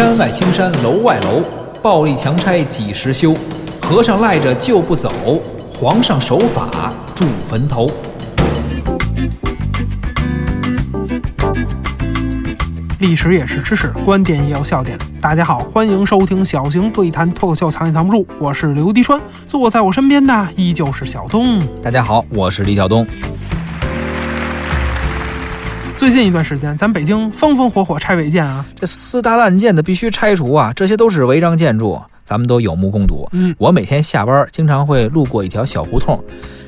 山外青山楼外楼，暴力强拆几时休？和尚赖着就不走，皇上守法住坟头。历史也是知识，观点也有笑点。大家好，欢迎收听小型对谈脱口秀，藏也藏不住。我是刘迪川，坐在我身边的依旧是小东。大家好，我是李晓东。最近一段时间，咱北京风风火火拆违建啊，这私搭烂建的必须拆除啊，这些都是违章建筑，咱们都有目共睹。嗯，我每天下班经常会路过一条小胡同。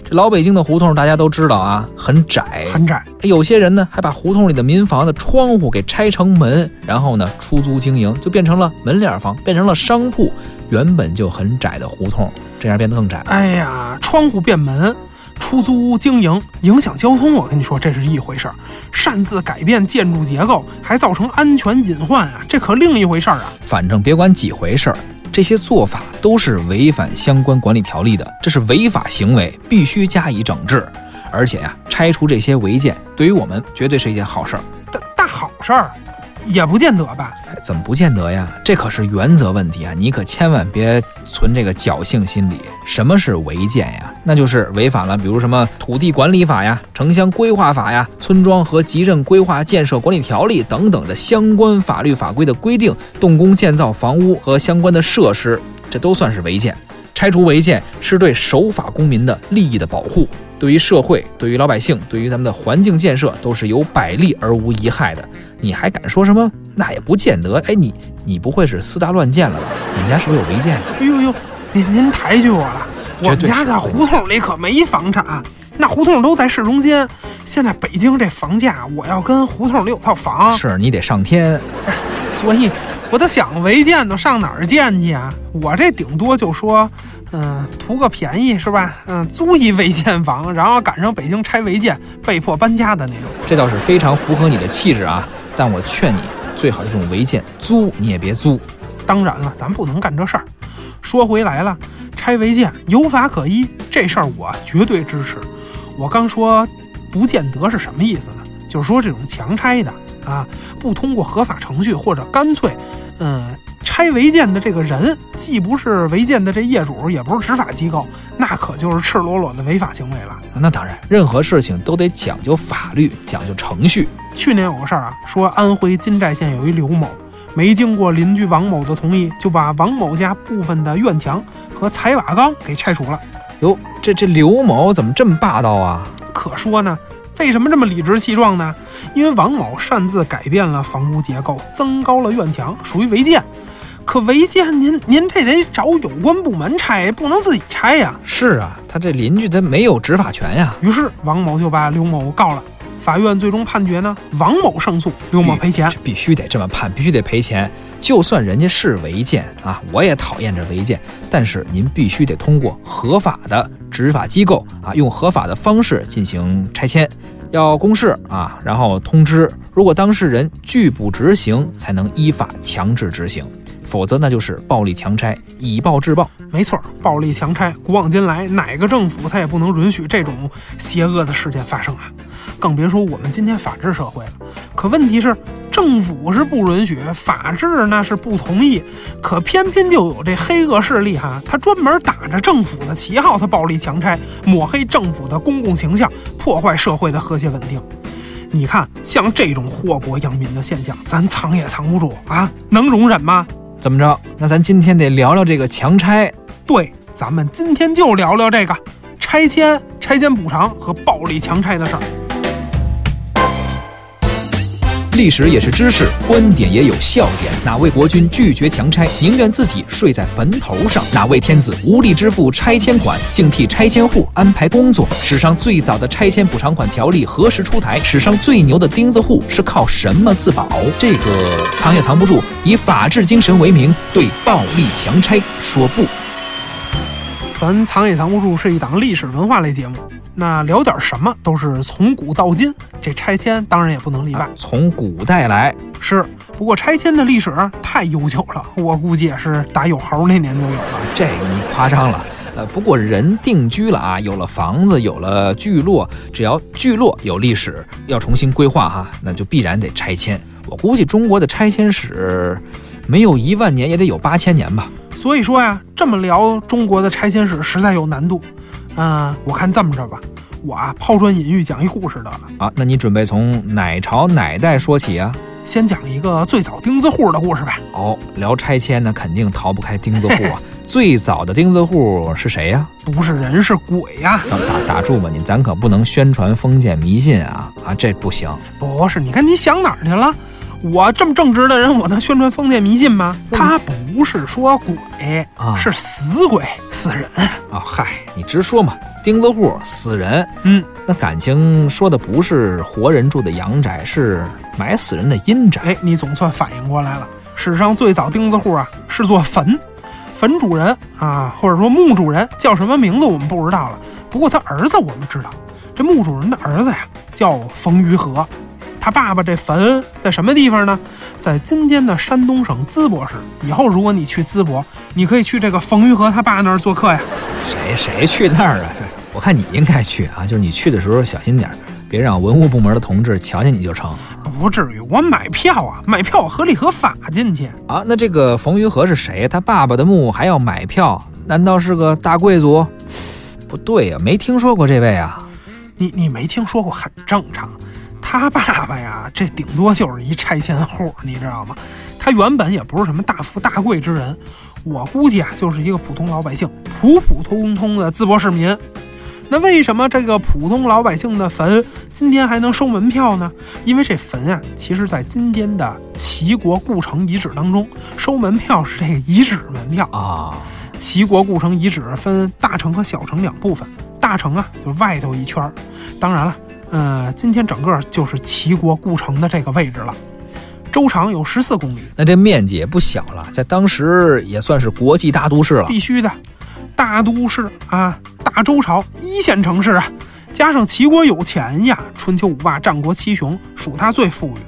这老北京的胡同大家都知道啊，很窄，很窄。有些人呢还把胡同里的民房的窗户给拆成门，然后呢出租经营，就变成了门脸房，变成了商铺。原本就很窄的胡同，这样变得更窄。哎呀，窗户变门，出租屋经营，影响交通。我跟你说，这是一回事儿；擅自改变建筑结构，还造成安全隐患啊，这可另一回事儿啊。反正别管几回事儿。这些做法都是违反相关管理条例的，这是违法行为，必须加以整治。而且呀，拆除这些违建，对于我们绝对是一件好事儿，大大好事儿。也不见得吧？怎么不见得呀？这可是原则问题啊！你可千万别存这个侥幸心理。什么是违建呀？那就是违反了，比如什么土地管理法呀、城乡规划法呀、村庄和集镇规划建设管理条例等等的相关法律法规的规定，动工建造房屋和相关的设施，这都算是违建。拆除违建是对守法公民的利益的保护。对于社会，对于老百姓，对于咱们的环境建设，都是有百利而无一害的。你还敢说什么？那也不见得。哎，你你不会是私搭乱建了吧？你们家是不是有违建？哎呦呦，您您抬举我了。我们家在胡同里可没房产，那胡同都在市中心。现在北京这房价，我要跟胡同里有套房，是你得上天。所以，我都想违建都上哪儿建去啊？我这顶多就说。嗯，图个便宜是吧？嗯，租一违建房，然后赶上北京拆违建，被迫搬家的那种，这倒是非常符合你的气质啊。但我劝你，最好这种违建租你也别租。当然了，咱不能干这事儿。说回来了，拆违建有法可依，这事儿我绝对支持。我刚说不见得是什么意思呢？就是说这种强拆的啊，不通过合法程序，或者干脆，嗯。拆违建的这个人，既不是违建的这业主，也不是执法机构，那可就是赤裸裸的违法行为了。那当然，任何事情都得讲究法律，讲究程序。去年有个事儿啊，说安徽金寨县有一刘某，没经过邻居王某的同意，就把王某家部分的院墙和彩瓦缸给拆除了。哟，这这刘某怎么这么霸道啊？可说呢，为什么这么理直气壮呢？因为王某擅自改变了房屋结构，增高了院墙，属于违建。可违建，您您这得找有关部门拆，不能自己拆呀。是啊，他这邻居他没有执法权呀。于是王某就把刘某告了。法院最终判决呢，王某胜诉，刘某赔钱。必须得这么判，必须得赔钱。就算人家是违建啊，我也讨厌这违建。但是您必须得通过合法的执法机构啊，用合法的方式进行拆迁，要公示啊，然后通知。如果当事人拒不执行，才能依法强制执行。否则那就是暴力强拆，以暴制暴。没错，暴力强拆，古往今来哪个政府他也不能允许这种邪恶的事件发生啊！更别说我们今天法治社会了。可问题是，政府是不允许，法治那是不同意，可偏偏就有这黑恶势力哈，他专门打着政府的旗号，他暴力强拆，抹黑政府的公共形象，破坏社会的和谐稳定。你看，像这种祸国殃民的现象，咱藏也藏不住啊，能容忍吗？怎么着？那咱今天得聊聊这个强拆。对，咱们今天就聊聊这个拆迁、拆迁补偿和暴力强拆的事儿。历史也是知识，观点也有笑点。哪位国君拒绝强拆，宁愿自己睡在坟头上？哪位天子无力支付拆迁款，竟替拆迁户安排工作？史上最早的拆迁补偿款条例何时出台？史上最牛的钉子户是靠什么自保？这个藏也藏不住，以法治精神为名，对暴力强拆说不。咱藏也藏不住是一档历史文化类节目，那聊点什么都是从古到今，这拆迁当然也不能例外。从古代来，是，不过拆迁的历史太悠久了，我估计也是打有猴那年就有了。这你夸张了。呃，不过人定居了啊，有了房子，有了聚落，只要聚落有历史，要重新规划哈，那就必然得拆迁。我估计中国的拆迁史，没有一万年也得有八千年吧。所以说呀，这么聊中国的拆迁史实在有难度。嗯，我看这么着吧，我啊抛砖引玉讲一故事得了。啊，那你准备从哪朝哪代说起啊？先讲一个最早钉子户的故事吧。哦，聊拆迁呢，肯定逃不开钉子户啊。最早的钉子户是谁呀？不是人，是鬼呀！打打住吧，你咱可不能宣传封建迷信啊啊，这不行。不是，你看你想哪儿去了？我这么正直的人，我能宣传封建迷信吗？他不是说鬼啊，是死鬼、死人啊。嗨，你直说嘛，钉子户、死人。嗯，那感情说的不是活人住的阳宅，是埋死人的阴宅。哎，你总算反应过来了。史上最早钉子户啊，是座坟，坟主人啊，或者说墓主人叫什么名字我们不知道了。不过他儿子我们知道，这墓主人的儿子呀叫冯于和。他爸爸这坟在什么地方呢？在今天的山东省淄博市。以后如果你去淄博，你可以去这个冯玉和他爸那儿做客呀。谁谁去那儿啊？我看你应该去啊，就是你去的时候小心点，别让文物部门的同志瞧见你就成。不至于，我买票啊，买票合理合法进去啊。那这个冯玉和是谁？他爸爸的墓还要买票？难道是个大贵族？不对呀，没听说过这位啊。你你没听说过很正常。他爸爸呀，这顶多就是一拆迁户，你知道吗？他原本也不是什么大富大贵之人，我估计啊，就是一个普通老百姓，普普通通的淄博市民。那为什么这个普通老百姓的坟今天还能收门票呢？因为这坟啊，其实在今天的齐国故城遗址当中，收门票是这个遗址门票啊。齐国故城遗址分大城和小城两部分，大城啊，就外头一圈儿当然了。呃，今天整个就是齐国故城的这个位置了，周长有十四公里，那这面积也不小了，在当时也算是国际大都市了。必须的，大都市啊，大周朝一线城市啊，加上齐国有钱呀，春秋五霸、战国七雄属它最富裕，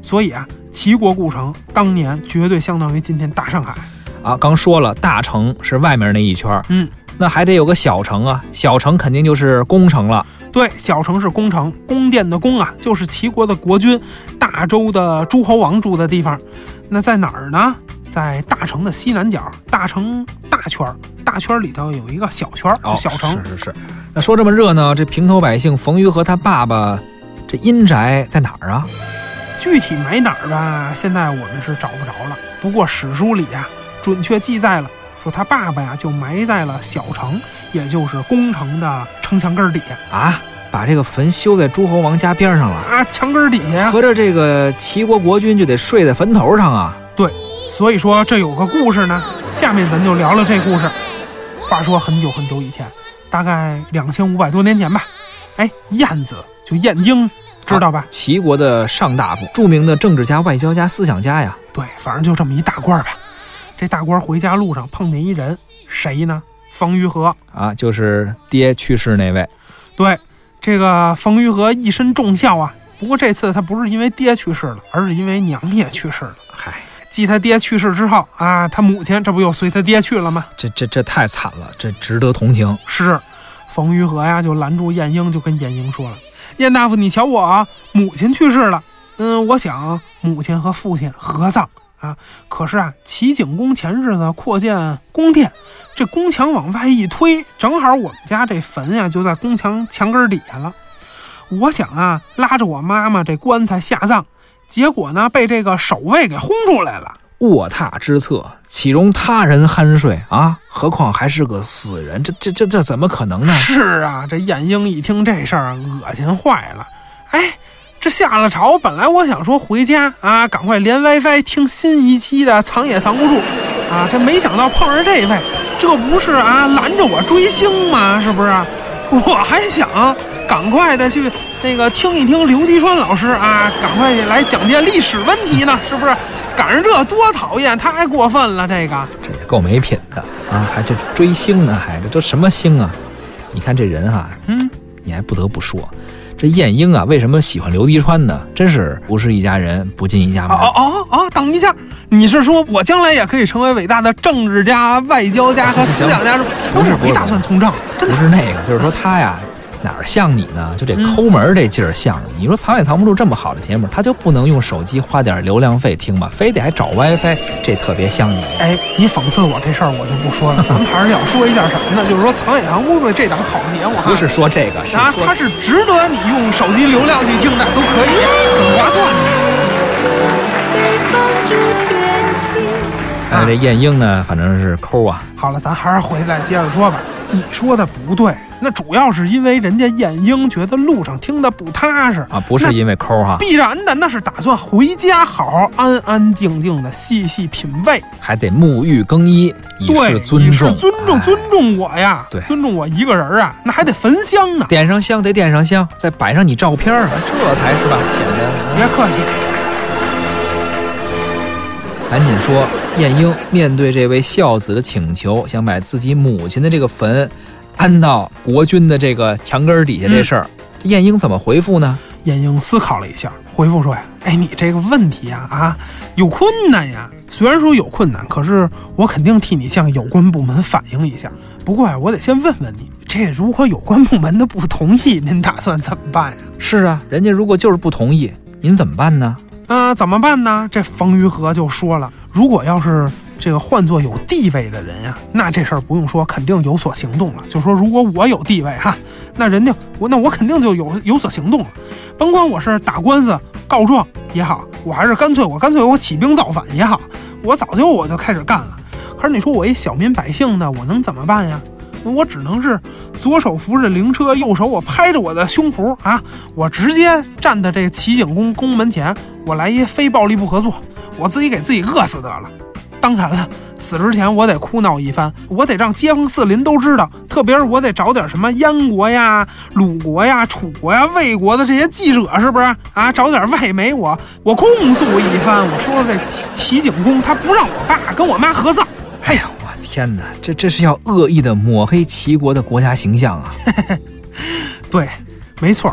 所以啊，齐国故城当年绝对相当于今天大上海啊。刚说了，大城是外面那一圈，嗯，那还得有个小城啊，小城肯定就是宫城了。对，小城是宫城，宫殿的宫啊，就是齐国的国君大周的诸侯王住的地方。那在哪儿呢？在大城的西南角，大城大圈儿，大圈儿里头有一个小圈儿，小城。是是是。那说这么热闹，这平头百姓冯于和他爸爸，这阴宅在哪儿啊？具体埋哪儿吧，现在我们是找不着了。不过史书里啊，准确记载了，说他爸爸呀就埋在了小城。也就是宫城的城墙根儿底下啊，把这个坟修在诸侯王家边上了啊，墙根底下，合着这个齐国国君就得睡在坟头上啊。对，所以说这有个故事呢，下面咱就聊聊这故事。话说很久很久以前，大概两千五百多年前吧，哎，晏子就晏婴，知道吧？齐国的上大夫，著名的政治家、外交家、思想家呀。对，反正就这么一大官吧。这大官回家路上碰见一人，谁呢？冯于和啊，就是爹去世那位。对，这个冯于和一身重孝啊。不过这次他不是因为爹去世了，而是因为娘也去世了。嗨，继他爹去世之后啊，他母亲这不又随他爹去了吗？这这这太惨了，这值得同情。是，冯于和呀，就拦住晏婴，就跟晏婴说了：“晏大夫，你瞧我母亲去世了，嗯，我想母亲和父亲合葬。”啊，可是啊，齐景公前日子扩建宫殿，这宫墙往外一推，正好我们家这坟呀就在宫墙墙根底下了。我想啊，拉着我妈妈这棺材下葬，结果呢被这个守卫给轰出来了。卧榻之侧，岂容他人酣睡啊？何况还是个死人，这这这这怎么可能呢？是啊，这晏婴一听这事儿，恶心坏了。哎。这下了朝，本来我想说回家啊，赶快连 WiFi 听新一期的《藏也藏不住》啊，这没想到碰上这位，这不是啊拦着我追星吗？是不是？我还想赶快的去那个听一听刘迪川老师啊，赶快来讲解历史问题呢，是不是？赶上这多讨厌，太过分了，这个这也够没品的啊！还这追星呢，还这都什么星啊？你看这人哈，嗯，你还不得不说，这晏婴啊，为什么喜欢刘迪川呢？真是不是一家人，不进一家门。哦哦哦，等一下，你是说我将来也可以成为伟大的政治家、外交家和思想家？不是没打算从政，真的不是那个，就是说他呀。哪儿像你呢？就这抠门这劲儿像你。你说藏也藏不住这么好的节目，他就不能用手机花点流量费听吗？非得还找 WiFi，这特别像你。哎，你讽刺我这事儿我就不说了，咱们还是要说一下什么呢？就是说藏也藏不住这档好节目，不是说这个，是啊，它是值得你用手机流量去听的，都可以，很划算的。哎，这晏婴呢，反正是抠啊。好了，咱还是回来接着说吧。你说的不对，那主要是因为人家晏婴觉得路上听的不踏实啊，不是因为抠哈，必然的，那是打算回家好好安安静静的细细品味，还得沐浴更衣，以示尊重，尊重尊重我呀，对，尊重我一个人啊，那还得焚香呢，点上香得点上香，再摆上你照片这才是吧，显得别客气。赶紧说，晏婴面对这位孝子的请求，想把自己母亲的这个坟安到国军的这个墙根底下这事儿，晏婴怎么回复呢？晏婴思考了一下，回复说呀：“哎，你这个问题呀，啊，有困难呀。虽然说有困难，可是我肯定替你向有关部门反映一下。不过呀，我得先问问你，这如果有关部门的不同意，您打算怎么办呀？是啊，人家如果就是不同意，您怎么办呢？”啊，怎么办呢？这冯于和就说了，如果要是这个换做有地位的人呀，那这事儿不用说，肯定有所行动了。就说如果我有地位哈，那人家我那我肯定就有有所行动了。甭管我是打官司告状也好，我还是干脆我干脆我起兵造反也好，我早就我就开始干了。可是你说我一小民百姓呢，我能怎么办呀？那我只能是左手扶着灵车，右手我拍着我的胸脯啊，我直接站在这个齐景公宫门前，我来一非暴力不合作，我自己给自己饿死得了。当然了，死之前我得哭闹一番，我得让街坊四邻都知道，特别是我得找点什么燕国呀、鲁国呀、楚国呀、魏国的这些记者，是不是啊？找点外媒，我我控诉一番，我说说这齐齐景公他不让我爸跟我妈合葬。哎呀！我天哪，这这是要恶意的抹黑齐国的国家形象啊！对，没错。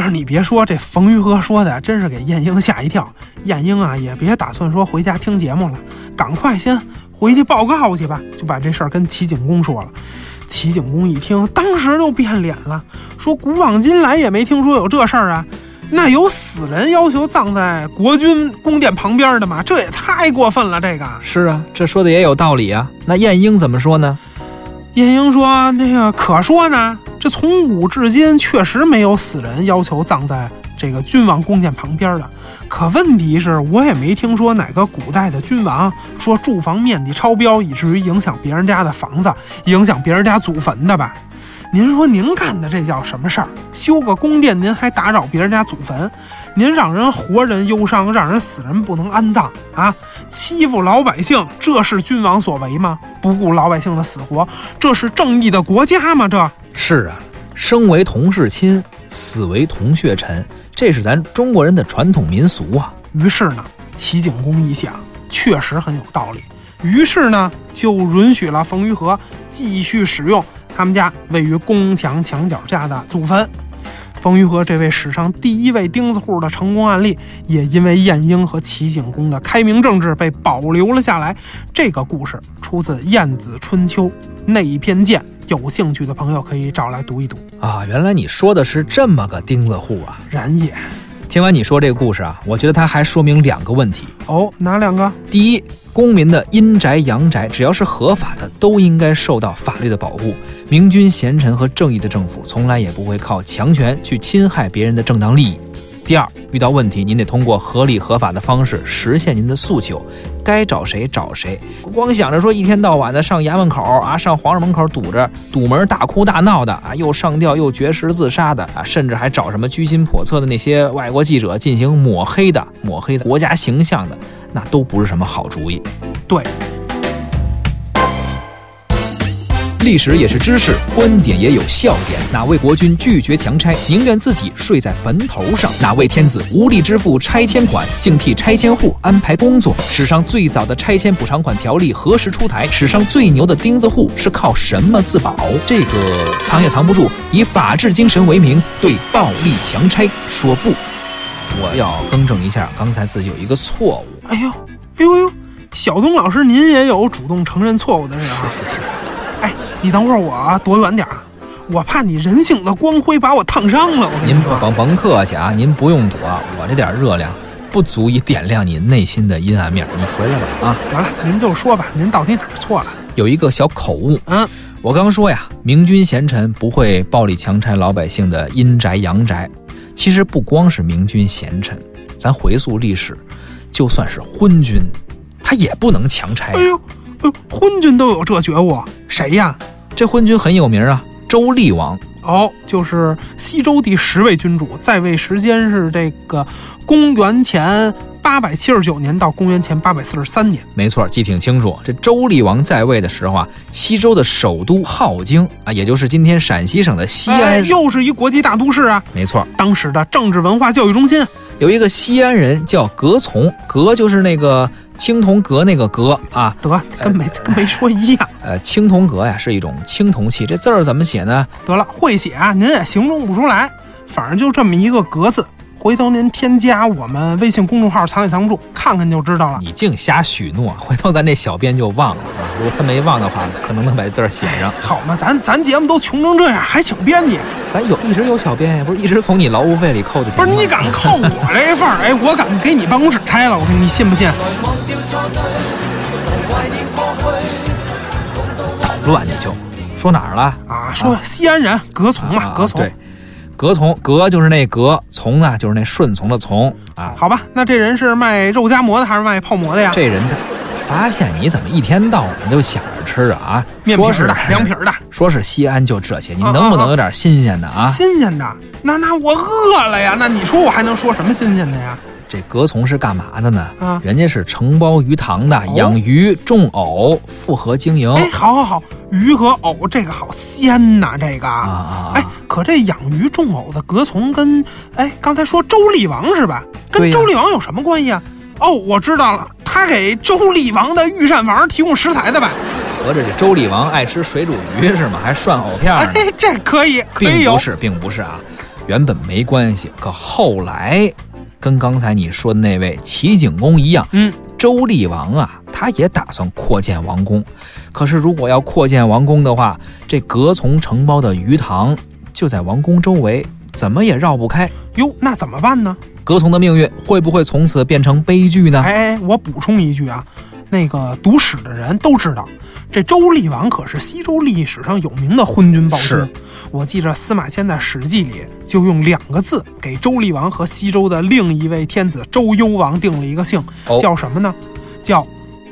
但是你别说，这冯玉和说的真是给晏婴吓一跳。晏婴啊，也别打算说回家听节目了，赶快先回去报告去吧。就把这事儿跟齐景公说了。齐景公一听，当时就变脸了，说古往今来也没听说有这事儿啊。那有死人要求葬在国君宫殿旁边的吗？这也太过分了！这个是啊，这说的也有道理啊。那晏婴怎么说呢？晏婴说：“那个可说呢，这从古至今确实没有死人要求葬在这个君王宫殿旁边的。可问题是，我也没听说哪个古代的君王说住房面积超标，以至于影响别人家的房子，影响别人家祖坟的吧？”您说您干的这叫什么事儿？修个宫殿，您还打扰别人家祖坟？您让人活人忧伤，让人死人不能安葬啊？欺负老百姓，这是君王所为吗？不顾老百姓的死活，这是正义的国家吗？这是啊，生为同室亲，死为同血臣，这是咱中国人的传统民俗啊。于是呢，齐景公一想，确实很有道理。于是呢，就允许了冯玉和继续使用。他们家位于宫墙墙角下的祖坟，冯玉和这位史上第一位钉子户的成功案例，也因为晏婴和齐景公的开明政治被保留了下来。这个故事出自《晏子春秋》那一篇见，有兴趣的朋友可以找来读一读啊。原来你说的是这么个钉子户啊！然也。听完你说这个故事啊，我觉得它还说明两个问题哦。哪两个？第一。公民的阴宅阳宅，只要是合法的，都应该受到法律的保护。明君贤臣和正义的政府，从来也不会靠强权去侵害别人的正当利益。第二，遇到问题您得通过合理合法的方式实现您的诉求，该找谁找谁，光想着说一天到晚的上衙门口啊，上皇上门口堵着堵门大哭大闹的啊，又上吊又绝食自杀的啊，甚至还找什么居心叵测的那些外国记者进行抹黑的、抹黑的国家形象的，那都不是什么好主意。对。历史也是知识，观点也有笑点。哪位国君拒绝强拆，宁愿自己睡在坟头上？哪位天子无力支付拆迁款，竟替拆迁户安排工作？史上最早的拆迁补偿款条例何时出台？史上最牛的钉子户是靠什么自保？这个藏也藏不住，以法治精神为名，对暴力强拆说不。我要更正一下，刚才自己有一个错误。哎呦，哎呦呦，小东老师，您也有主动承认错误的时候。是是是。哎，你等会儿我躲远点儿，我怕你人性的光辉把我烫伤了。我跟您甭甭客气啊，您不用躲，我这点热量不足以点亮你内心的阴暗面。你回来吧啊！得了，您就说吧，您到底哪儿错了？有一个小口误，嗯，我刚说呀，明君贤臣不会暴力强拆老百姓的阴宅阳宅。其实不光是明君贤臣，咱回溯历史，就算是昏君，他也不能强拆。昏君都有这觉悟，谁呀？这昏君很有名啊，周厉王。哦，就是西周第十位君主，在位时间是这个公元前八百七十九年到公元前八百四十三年。没错，记挺清楚。这周厉王在位的时候啊，西周的首都镐京啊，也就是今天陕西省的西安，哎，又是一国际大都市啊！没错，当时的政治文化教育中心。有一个西安人叫葛从，葛就是那个青铜阁那个阁啊，得跟没跟没说一样。呃，青铜阁呀是一种青铜器，这字儿怎么写呢？得了，会写啊，您也形容不出来，反正就这么一个格字。回头您添加我们微信公众号“藏也藏不住”，看看就知道了。你净瞎许诺，回头咱这小编就忘了啊。如果他没忘的话，可能能把字儿写上。好嘛，咱咱节目都穷成这样，还请编辑？咱有一直有小编呀，不是一直从你劳务费里扣的钱吗？不是你敢扣我这份儿？哎，我敢给你办公室拆了，我看你信不信？捣乱你就说哪儿了？啊，说西安人葛从嘛，葛从。对，葛从，隔就是那隔，从呢就是那顺从的从啊。好吧，那这人是卖肉夹馍的还是卖泡馍的呀？这人他发现你怎么一天到晚就想着吃啊？面皮儿的，凉皮儿的，说是西安就这些，你啊能不能有点新鲜的啊？新鲜的。那那我饿了呀，那你说我还能说什么新鲜的呀？这葛从是干嘛的呢？啊人家是承包鱼塘的，养鱼、种藕、复合经营。哎，好好好，鱼和藕这个好鲜呐，这个啊啊哎，可这养鱼种藕的葛从跟哎刚才说周厉王是吧？跟周厉王有什么关系啊？哦，我知道了，他给周厉王的御膳房提供食材的呗。合着这周厉王爱吃水煮鱼是吗？还涮藕片呢？哎，这可以，可以有并不。是，并不是啊，原本没关系，可后来跟刚才你说的那位齐景公一样，嗯，周厉王啊，他也打算扩建王宫。可是如果要扩建王宫的话，这隔从承包的鱼塘就在王宫周围，怎么也绕不开。哟，那怎么办呢？葛从的命运会不会从此变成悲剧呢？哎，我补充一句啊，那个读史的人都知道，这周厉王可是西周历史上有名的昏君暴君是。我记着司马迁在《史记》里就用两个字给周厉王和西周的另一位天子周幽王定了一个姓，哦叫什么呢？叫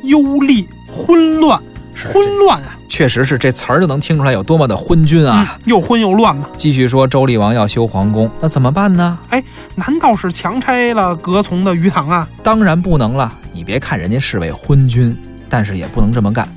忧厉昏乱。是昏乱啊，确实是这词儿就能听出来有多么的昏君啊！嗯，又昏又乱嘛。继续说，周厉王要修皇宫，那怎么办呢？哎难道是强拆了葛从的鱼塘啊？当然不能了。你别看人家是位昏君，但是也不能这么干。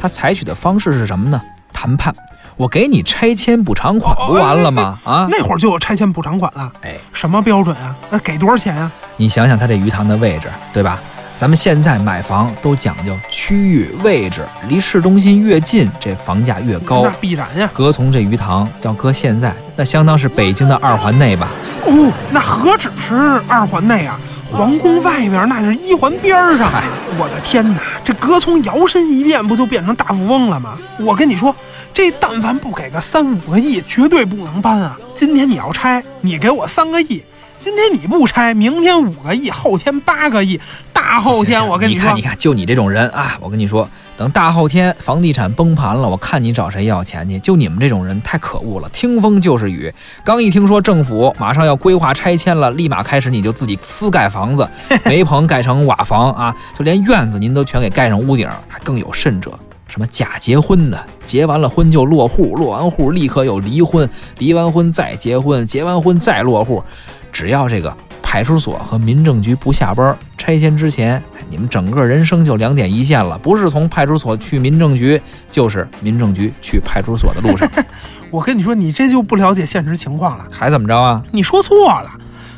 他采取的方式是什么呢？谈判。我给你拆迁补偿款不完了吗？啊，那会儿就有拆迁补偿款了，哎，什么标准啊？那给多少钱啊？你想想他这鱼塘的位置，对吧？咱们现在买房都讲究区域位置，离市中心越近，这房价越高那。必然呀。隔从这鱼塘要搁现在，那相当是北京的二环内吧？哦，那何止是二环内啊，皇宫外边那是一环边儿上嗨。我的天哪，这隔从摇身一变，不就变成大富翁了吗？我跟你说，这但凡不给个三五个亿，绝对不能搬啊！今天你要拆，你给我三个亿，今天你不拆，明天五个亿，后天八个亿，大后天我跟说，你看，你看，就你这种人啊，我跟你说，等大后天房地产崩盘了，我看你找谁要钱去。就你们这种人太可恶了，听风就是雨。刚一听说政府马上要规划拆迁了，立马开始你就自己私盖房子，煤棚盖成瓦房啊，就连院子您都全给盖上屋顶，还更有甚者。什么假结婚的，结完了婚就落户，落完户立刻又离婚，离完婚再结婚，结完婚再落户。只要这个派出所和民政局不下班，拆迁之前，你们整个人生就两点一线了。不是从派出所去民政局，就是民政局去派出所的路上。我跟你说，你这就不了解现实情况了。还怎么着啊？你说错了。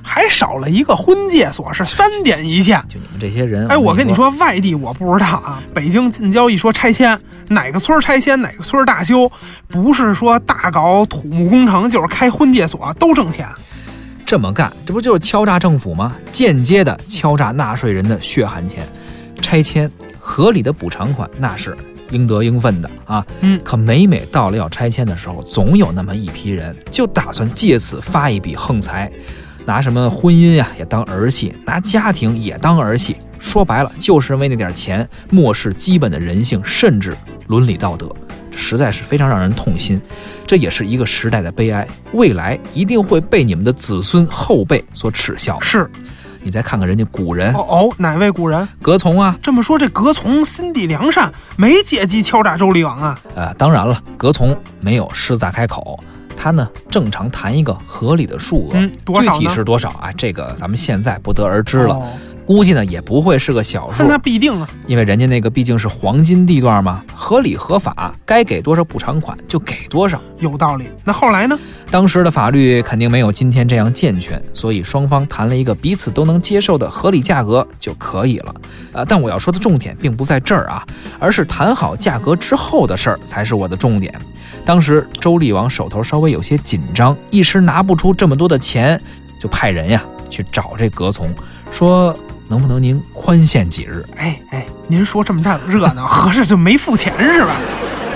还少了一个婚介所，是三点一线。就你们这些人，哎，我跟你说，外地我不知道啊。北京近郊一说拆迁，哪个村拆迁，哪个村大修，不是说大搞土木工程，就是开婚介所，都挣钱。这么干，这不就是敲诈政府吗？间接的敲诈纳税人的血汗钱。拆迁合理的补偿款，那是应得应分的啊。嗯，可每每到了要拆迁的时候，总有那么一批人，就打算借此发一笔横财。拿什么婚姻呀也当儿戏，拿家庭也当儿戏，说白了就是为那点钱漠视基本的人性，甚至伦理道德，实在是非常让人痛心。这也是一个时代的悲哀，未来一定会被你们的子孙后辈所耻笑。是，你再看看人家古人哦哦，哪位古人？葛从啊。这么说，这葛从心地良善，没借机敲诈周厉王啊？呃，当然了，葛从没有狮子大开口。他呢，正常谈一个合理的数额，具体是多少啊？这个咱们现在不得而知了。估计呢也不会是个小数，那必定啊，因为人家那个毕竟是黄金地段嘛，合理合法，该给多少补偿款就给多少，有道理。那后来呢？当时的法律肯定没有今天这样健全，所以双方谈了一个彼此都能接受的合理价格就可以了。呃，但我要说的重点并不在这儿啊，而是谈好价格之后的事儿才是我的重点。当时周厉王手头稍微有些紧张，一时拿不出这么多的钱，就派人呀去找这葛从，说。能不能您宽限几日？哎哎，您说这么大热闹，合着就没付钱是吧？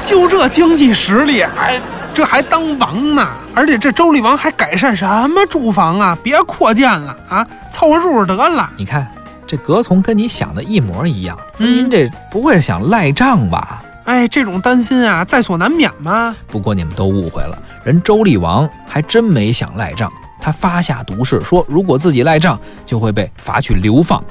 就这经济实力，哎，这还当王呢？而且这周厉王还改善什么住房啊？别扩建了啊，凑合住得了。你看这葛从跟你想的一模一样，您这不会是想赖账吧？哎，这种担心啊，在所难免嘛。不过你们都误会了，人周厉王还真没想赖账。他发下毒誓，说如果自己赖账，就会被罚去流放。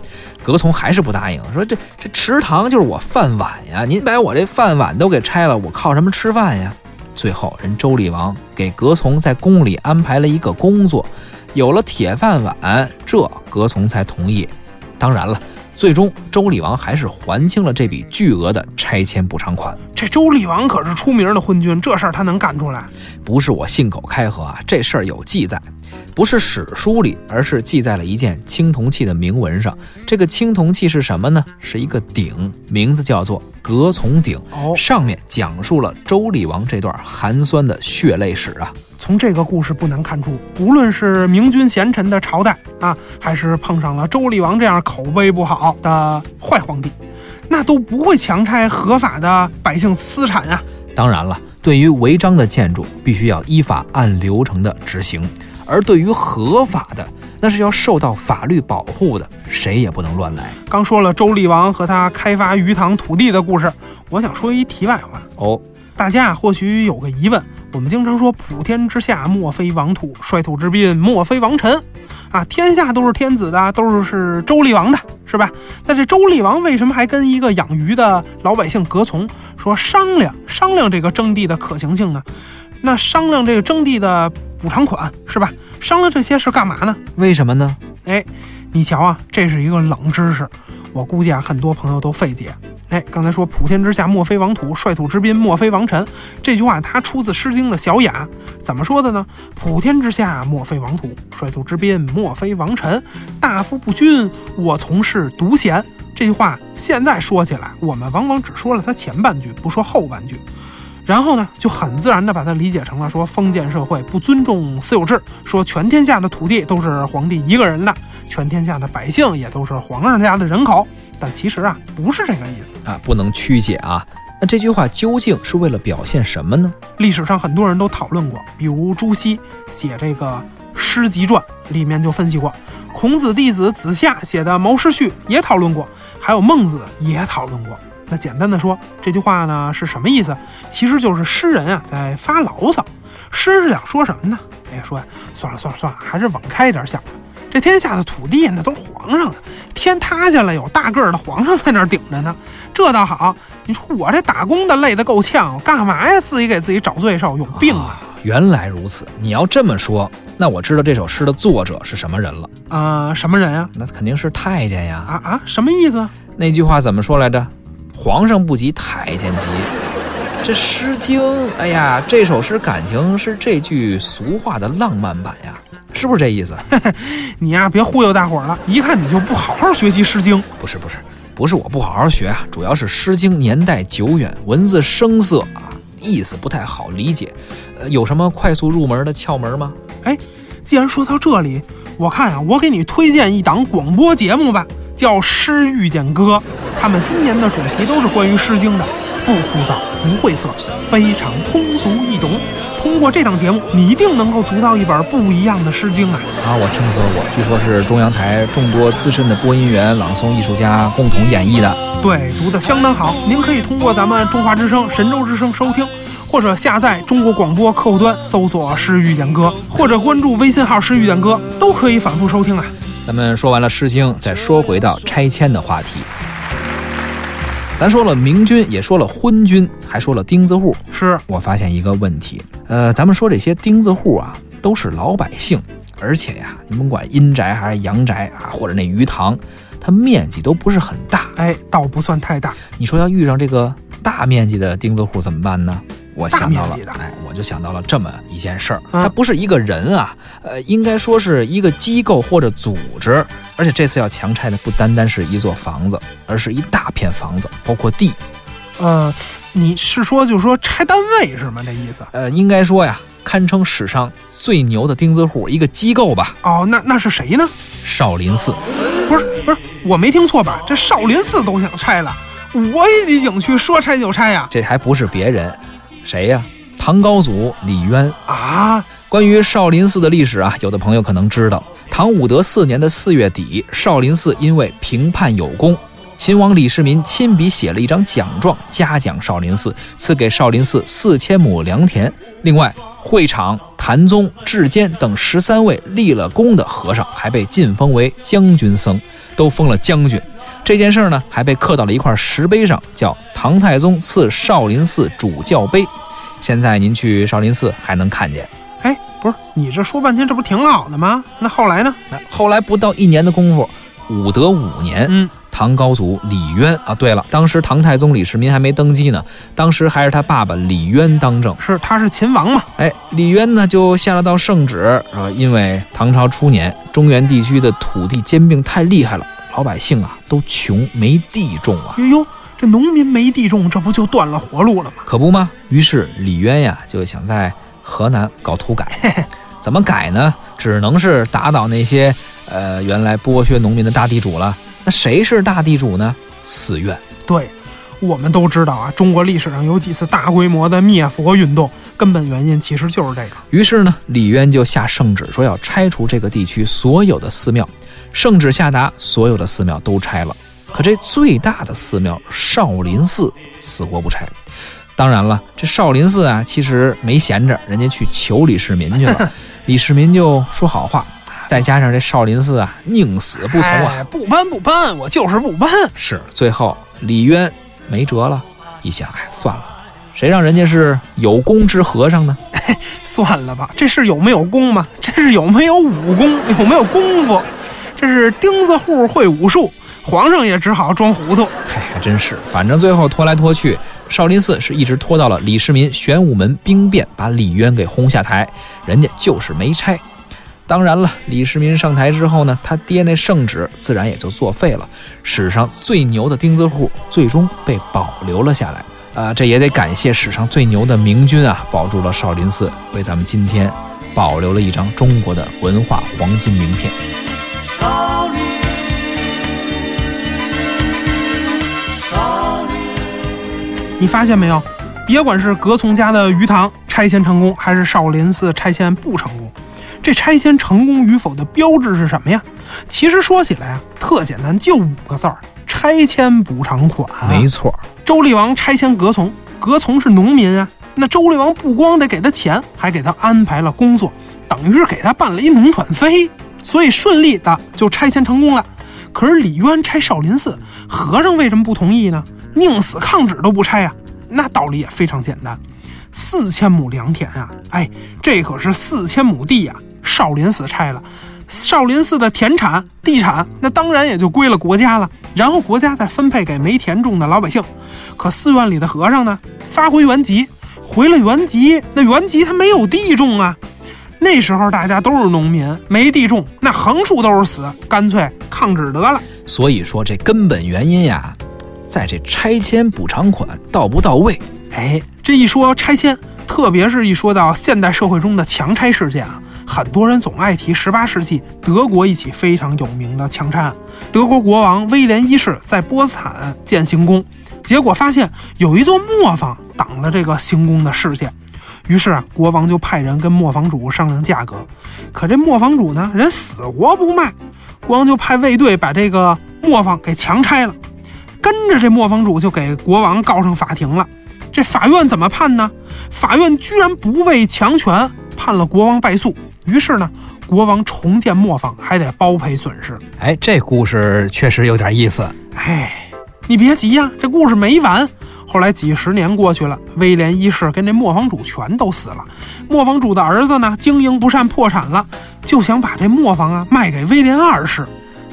葛从还是不答应，说这这池塘就是我饭碗呀，您把我这饭碗都给拆了，我靠什么吃饭呀？最后，人周厉王给葛从在宫里安排了一个工作，有了铁饭碗，这葛从才同意。当然了。最终，周厉王还是还清了这笔巨额的拆迁补偿款。这周厉王可是出名的昏君，这事儿他能干出来？不是我信口开河啊，这事儿有记载，不是史书里，而是记在了一件青铜器的铭文上。这个青铜器是什么呢？是一个鼎，名字叫做葛从鼎。哦，上面讲述了周厉王这段寒酸的血泪史啊。从这个故事不难看出，无论是明君贤臣的朝代啊，还是碰上了周厉王这样口碑不好的坏皇帝，那都不会强拆合法的百姓私产啊。当然了，对于违章的建筑，必须要依法按流程的执行；而对于合法的，那是要受到法律保护的，谁也不能乱来。刚说了周厉王和他开发鱼塘土地的故事，我想说一题外话哦，大家或许有个疑问。我们经常说“普天之下莫非王土，率土之滨莫非王臣”，啊，天下都是天子的，都是是周厉王的，是吧？那这周厉王为什么还跟一个养鱼的老百姓隔从说商量商量这个征地的可行性呢？那商量这个征地的补偿款，是吧？商量这些是干嘛呢？为什么呢？哎，你瞧啊，这是一个冷知识，我估计啊，很多朋友都费解。哎，刚才说“普天之下莫非王土，率土之滨莫非王臣”这句话，它出自《诗经》的小雅，怎么说的呢？“普天之下莫非王土，率土之滨莫非王臣，大夫不均，我从事独贤。”这句话现在说起来，我们往往只说了它前半句，不说后半句，然后呢，就很自然的把它理解成了说封建社会不尊重私有制，说全天下的土地都是皇帝一个人的，全天下的百姓也都是皇上家的人口。但其实啊，不是这个意思啊，不能曲解啊。那这句话究竟是为了表现什么呢？历史上很多人都讨论过，比如朱熹写这个《诗集传》里面就分析过，孔子弟子子夏写的《毛诗序》也讨论过，还有孟子也讨论过。那简单的说，这句话呢是什么意思？其实就是诗人啊在发牢骚。诗是想说什么呢？哎呀，说算了算了算了，还是往开一点想吧。这天下的土地那都是皇上的，天塌下来有大个儿的皇上在那儿顶着呢，这倒好。你说我这打工的累得够呛，干嘛呀？自己给自己找罪受，有病啊！原来如此，你要这么说，那我知道这首诗的作者是什么人了。啊、什么人啊？那肯定是太监呀。啊啊，什么意思？那句话怎么说来着？皇上不急太监急。这《诗经》，哎呀，这首诗感情是这句俗话的浪漫版呀，是不是这意思？你呀，别忽悠大伙儿了，一看你就不好好学习《诗经》。不是不是不是我不好好学啊，主要是《诗经》年代久远，文字生涩啊，意思不太好理解。呃，有什么快速入门的窍门吗？哎既然说到这里，我看啊、我给你推荐一档广播节目吧，叫《诗遇见歌》。他们今年的主题都是关于《诗经》的，不枯燥，不晦涩，非常通俗易懂。通过这档节目，你一定能够读到一本不一样的《诗经》啊！啊，我听说过，据说是中央台众多资深的播音员、朗诵艺术家共同演绎的。对，读得相当好。您可以通过咱们中华之声、神州之声收听，或者下载中国广播客户端搜索“诗遇见歌”，或者关注微信号“诗遇见歌”，都可以反复收听啊。咱们说完了《诗经》，再说回到拆迁的话题。咱说了明君，也说了昏君，还说了钉子户。是，我发现一个问题，呃，咱们说这些钉子户啊，都是老百姓，而且呀，你甭管阴宅还是阳宅啊，或者那鱼塘，它面积都不是很大。哎，倒不算太大。你说要遇上这个大面积的钉子户怎么办呢？我想到了哎，我就想到了这么一件事儿，啊它不是一个人啊，呃，应该说是一个机构或者组织，而且这次要强拆的不单单是一座房子，而是一大片房子，包括地，呃，你是说就是说拆单位是吗？这意思？呃，应该说呀，堪称史上最牛的钉子户一个机构吧，哦，那那是谁呢？少林寺。不是不是，我没听错吧？这少林寺都想拆了，五 A 级景区说拆就拆呀？这还不是别人，谁呀？唐高祖李渊。啊，关于少林寺的历史啊，有的朋友可能知道，唐武德四年的四月底，少林寺因为评判有功，秦王李世民亲笔写了一张奖状，嘉奖少林寺，赐给少林寺四千亩良田。另外，会场、禅宗、智坚等十三位立了功的和尚，还被晋封为将军僧，都封了将军。这件事儿呢，还被刻到了一块石碑上，叫“唐太宗赐少林寺主教碑”。现在您去少林寺还能看见。哎，不是，你这说半天，这不挺好的吗？那后来呢？后来不到一年的功夫，武德五年，嗯，唐高祖李渊啊，对了，当时唐太宗李世民还没登基呢，当时还是他爸爸李渊当政。是他是秦王嘛？哎，李渊呢就下了道圣旨，说因为唐朝初年中原地区的土地兼并太厉害了，老百姓啊都穷没地种啊，哟哟，这农民没地种，这不就断了活路了吗？可不吗？于是李渊呀就想在河南搞土改，怎么改呢？只能是打倒那些呃原来剥削农民的大地主了。那谁是大地主呢？寺院。对，我们都知道啊，中国历史上有几次大规模的灭佛运动，根本原因其实就是这个。于是呢，李渊就下圣旨说要拆除这个地区所有的寺庙。圣旨下达，所有的寺庙都拆了。可这最大的寺庙少林寺死活不拆。当然了，这少林寺啊，其实没闲着，人家去求李世民去了。李世民就说好话，再加上这少林寺啊，宁死不从啊。哎不搬不搬，我就是不搬。是，最后李渊没辙了，一想，哎，算了，谁让人家是有功之和尚呢？算了吧，这是有没有功吗？这是有没有武功，有没有功夫？这是钉子户会武术，皇上也只好装糊涂。嘿，还真是，反正最后拖来拖去，少林寺是一直拖到了李世民玄武门兵变，把李渊给轰下台，人家就是没拆。当然了，李世民上台之后呢，他爹那圣旨自然也就作废了。史上最牛的钉子户最终被保留了下来。啊、这也得感谢史上最牛的明君啊，保住了少林寺，为咱们今天保留了一张中国的文化黄金名片。少林，少林。你发现没有？别管是葛从家的鱼塘拆迁成功，还是少林寺拆迁不成功，这拆迁成功与否的标志是什么呀？其实说起来啊，特简单，就五个字儿：拆迁补偿款。没错，周厉王拆迁葛从，葛从是农民啊。那周厉王不光得给他钱，还给他安排了工作，等于是给他办了一农转非，所以顺利的就拆迁成功了。可是李渊拆少林寺，和尚为什么不同意呢？宁死抗旨都不拆呀！那道理也非常简单，四千亩良田啊，哎，这可是四千亩地呀！少林寺拆了，少林寺的田产、地产，那当然也就归了国家了。然后国家再分配给没田种的老百姓。可寺院里的和尚呢，发回原籍。回了原籍，那原籍他没有地种啊。那时候大家都是农民，没地种，那横竖都是死，干脆抗旨得了。所以说这根本原因呀，在这拆迁补偿款到不到位。哎，这一说拆迁，特别是一说到现代社会中的强拆事件啊，很多人总爱提十八世纪德国一起非常有名的强拆案。德国国王威廉一世在波茨坦建行宫。结果发现有一座磨坊挡了这个行宫的视线，于是啊，国王就派人跟磨坊主商量价格。可这磨坊主呢，人死活不卖，国王就派卫队把这个磨坊给强拆了。跟着这磨坊主就给国王告上法庭了。这法院怎么判呢？法院居然不畏强权，判了国王败诉。于是呢，国王重建磨坊还得包赔损失。哎，这故事确实有点意思。哎。你别急呀，这故事没完。后来几十年过去了，威廉一世跟这磨坊主全都死了。磨坊主的儿子呢，经营不善破产了，就想把这磨坊啊卖给威廉二世。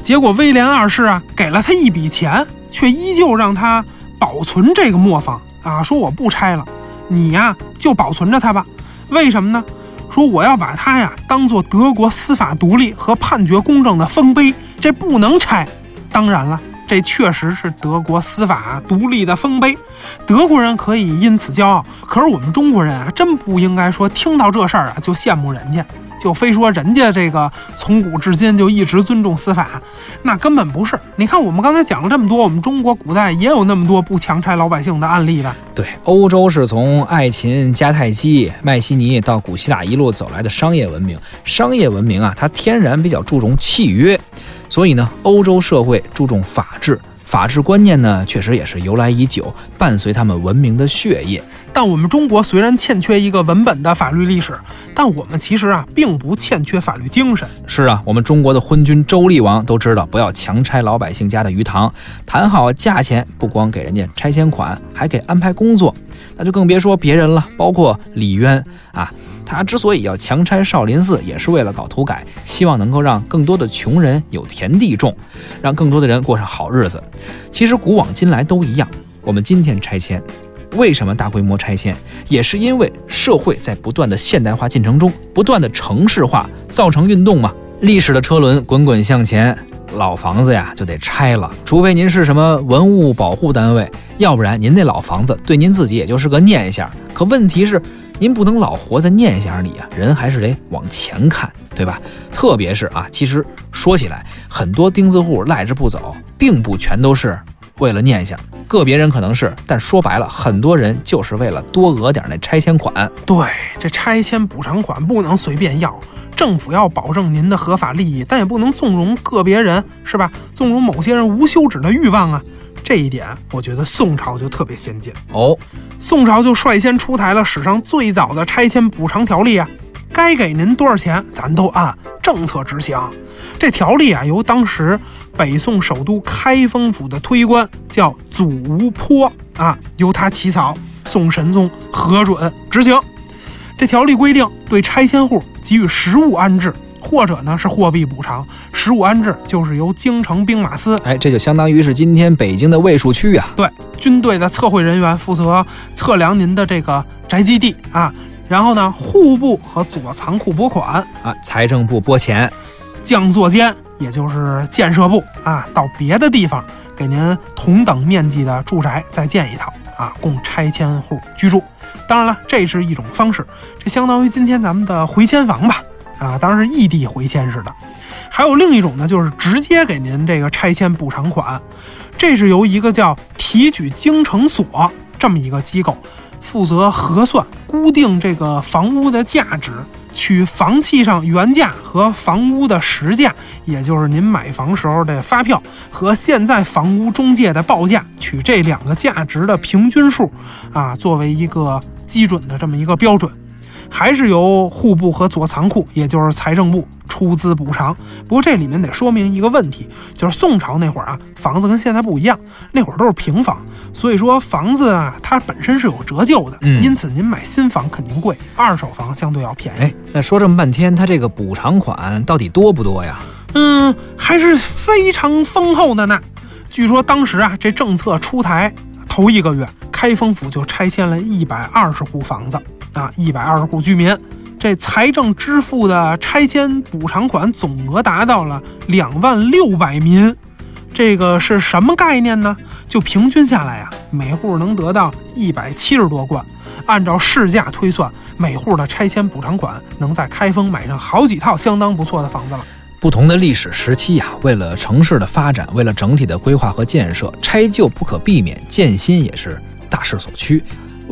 结果威廉二世啊给了他一笔钱，却依旧让他保存这个磨坊啊，说我不拆了，你呀就保存着它吧。为什么呢？说我要把它呀当做德国司法独立和判决公正的丰碑，这不能拆。当然了。这确实是德国司法独立的丰碑，德国人可以因此骄傲。可是我们中国人啊，真不应该说听到这事儿啊就羡慕人家，就非说人家这个从古至今就一直尊重司法，那根本不是。你看我们刚才讲了这么多，我们中国古代也有那么多不强拆老百姓的案例吧？对，欧洲是从爱琴、迦太基、迈锡尼到古希腊一路走来的商业文明，商业文明啊，它天然比较注重契约。所以呢，欧洲社会注重法治，法治观念呢，确实也是由来已久，伴随他们文明的血液。但我们中国虽然欠缺一个文本的法律历史，但我们其实啊，并不欠缺法律精神。是啊，我们中国的昏君周厉王都知道，不要强拆老百姓家的鱼塘，谈好价钱，不光给人家拆迁款，还给安排工作，那就更别说别人了，包括李渊啊。他之所以要强拆少林寺，也是为了搞土改，希望能够让更多的穷人有田地种，让更多的人过上好日子。其实古往今来都一样，我们今天拆迁，为什么大规模拆迁，也是因为社会在不断的现代化进程中，不断的城市化造成运动嘛。历史的车轮滚滚向前，老房子呀就得拆了，除非您是什么文物保护单位，要不然您那老房子对您自己也就是个念想。可问题是。您不能老活在念想里啊，人还是得往前看，对吧？特别是啊，其实说起来，很多钉子户赖着不走，并不全都是为了念想，个别人可能是，但说白了，很多人就是为了多讹点那拆迁款。对，这拆迁补偿款不能随便要，政府要保证您的合法利益，但也不能纵容个别人，是吧？纵容某些人无休止的欲望啊。这一点，我觉得宋朝就特别先进哦。宋朝就率先出台了史上最早的拆迁补偿条例啊，该给您多少钱，咱都按政策执行。这条例啊，由当时北宋首都开封府的推官叫祖无坡啊，由他起草，宋神宗核准执行。这条例规定，对拆迁户给予实物安置。或者呢是货币补偿，实物安置就是由京城兵马司，哎，这就相当于是今天北京的卫戍区啊。对，军队的测绘人员负责测量您的这个宅基地啊，然后呢户部和左仓库拨款啊，财政部拨钱，将作监，也就是建设部啊，到别的地方给您同等面积的住宅再建一套啊，供拆迁户居住。当然了，这是一种方式，这相当于今天咱们的回迁房吧。啊，当然是异地回迁似的。还有另一种呢，就是直接给您这个拆迁补偿款，这是由一个叫提举京城所这么一个机构负责核算、固定这个房屋的价值，取房契上原价和房屋的实价，也就是您买房时候的发票和现在房屋中介的报价，取这两个价值的平均数，啊，作为一个基准的这么一个标准。还是由户部和左仓库，也就是财政部出资补偿。不过这里面得说明一个问题，就是宋朝那会儿啊，房子跟现在不一样，那会儿都是平房，所以说房子啊，它本身是有折旧的，嗯因此您买新房肯定贵，二手房相对要便宜。哎，那说这么半天，它这个补偿款到底多不多呀？嗯，还是非常丰厚的呢。据说当时啊，这政策出台头一个月，开封府就拆迁了一百二十户房子啊，一百二十户居民。这财政支付的拆迁补偿款总额达到了两万六百民，这个是什么概念呢？就平均下来呀、每户能得到一百七十多贯，按照市价推算，每户的拆迁补偿款能在开封买上好几套相当不错的房子了。不同的历史时期呀、为了城市的发展，为了整体的规划和建设，拆旧不可避免，建新也是大势所趋。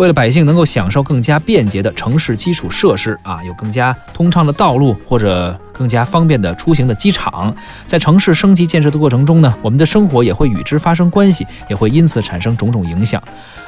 为了百姓能够享受更加便捷的城市基础设施啊，有更加通畅的道路或者更加方便的出行的机场，在城市升级建设的过程中呢，我们的生活也会与之发生关系，也会因此产生种种影响。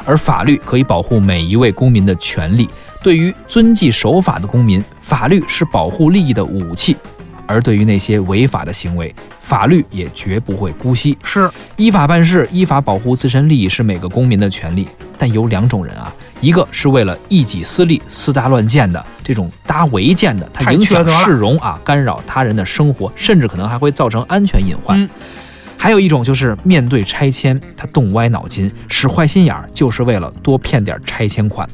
而法律可以保护每一位公民的权利，对于遵纪守法的公民，法律是保护利益的武器。而对于那些违法的行为，法律也绝不会姑息。是依法办事，依法保护自身利益是每个公民的权利。但有两种人啊，一个是为了一己私利、私搭乱建的这种搭违建的，它影响市容啊，干扰他人的生活，甚至可能还会造成安全隐患。嗯还有一种就是面对拆迁，他动歪脑筋，使坏心眼儿，就是为了多骗点拆迁款。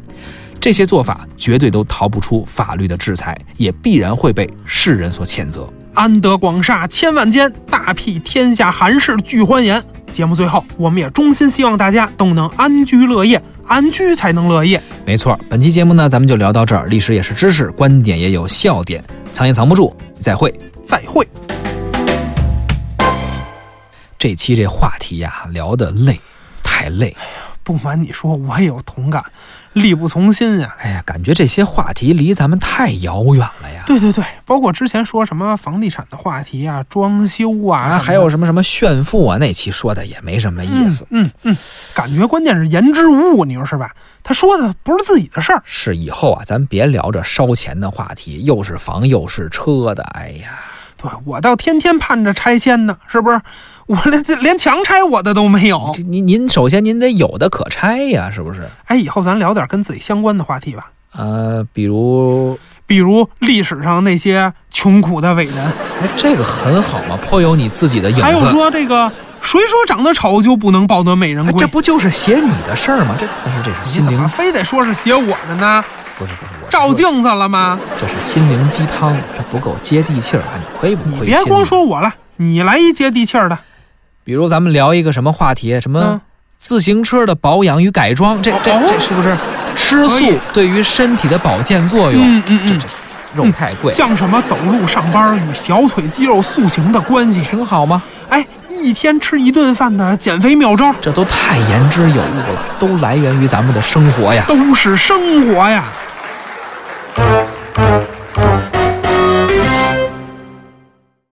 这些做法绝对都逃不出法律的制裁，也必然会被世人所谴责。安得广厦千万间，大庇天下寒士俱欢颜。节目最后，我们也衷心希望大家都能安居乐业，安居才能乐业。没错，本期节目呢，咱们就聊到这儿。历史也是知识，观点也有笑点，藏也藏不住。再会。再会。这期这话题呀，聊得累，太累。不瞒你说，我也有同感，力不从心呀。哎呀，感觉这些话题离咱们太遥远了呀。对对对，包括之前说什么房地产的话题啊、装修啊，啊，还有什么什么炫富啊，那期说的也没什么意思。嗯嗯嗯，感觉关键是言之无物，你说是吧？他说的不是自己的事儿。是以后啊，咱别聊这烧钱的话题，又是房又是车的。哎呀，对我倒天天盼着拆迁呢，是不是？我连连强拆我的都没有。您您首先您得有的可拆呀，是不是？哎，以后咱聊点跟自己相关的话题吧，呃，比如，比如历史上那些穷苦的伟人，哎，这个很好嘛，颇有你自己的影子。还有说这个谁说长得丑就不能抱得美人归？哎这不就是写你的事儿吗？这但是这是心灵，么非得说是写我的呢？不是不是我照，镜子了吗？这是心灵鸡汤，它不够接地气儿，啊你亏不亏？你别光说，我了，你来一接地气儿的。比如咱们聊一个什么话题，什么嗯自行车的保养与改装，这这哦这是不是吃素对于身体的保健作用？嗯嗯嗯这这肉太贵，像什么走路上班与小腿肌肉塑形的关系？挺好吗？哎，一天吃一顿饭的减肥妙招，这都太言之有物了，都来源于咱们的生活呀。都是生活呀。Thank you.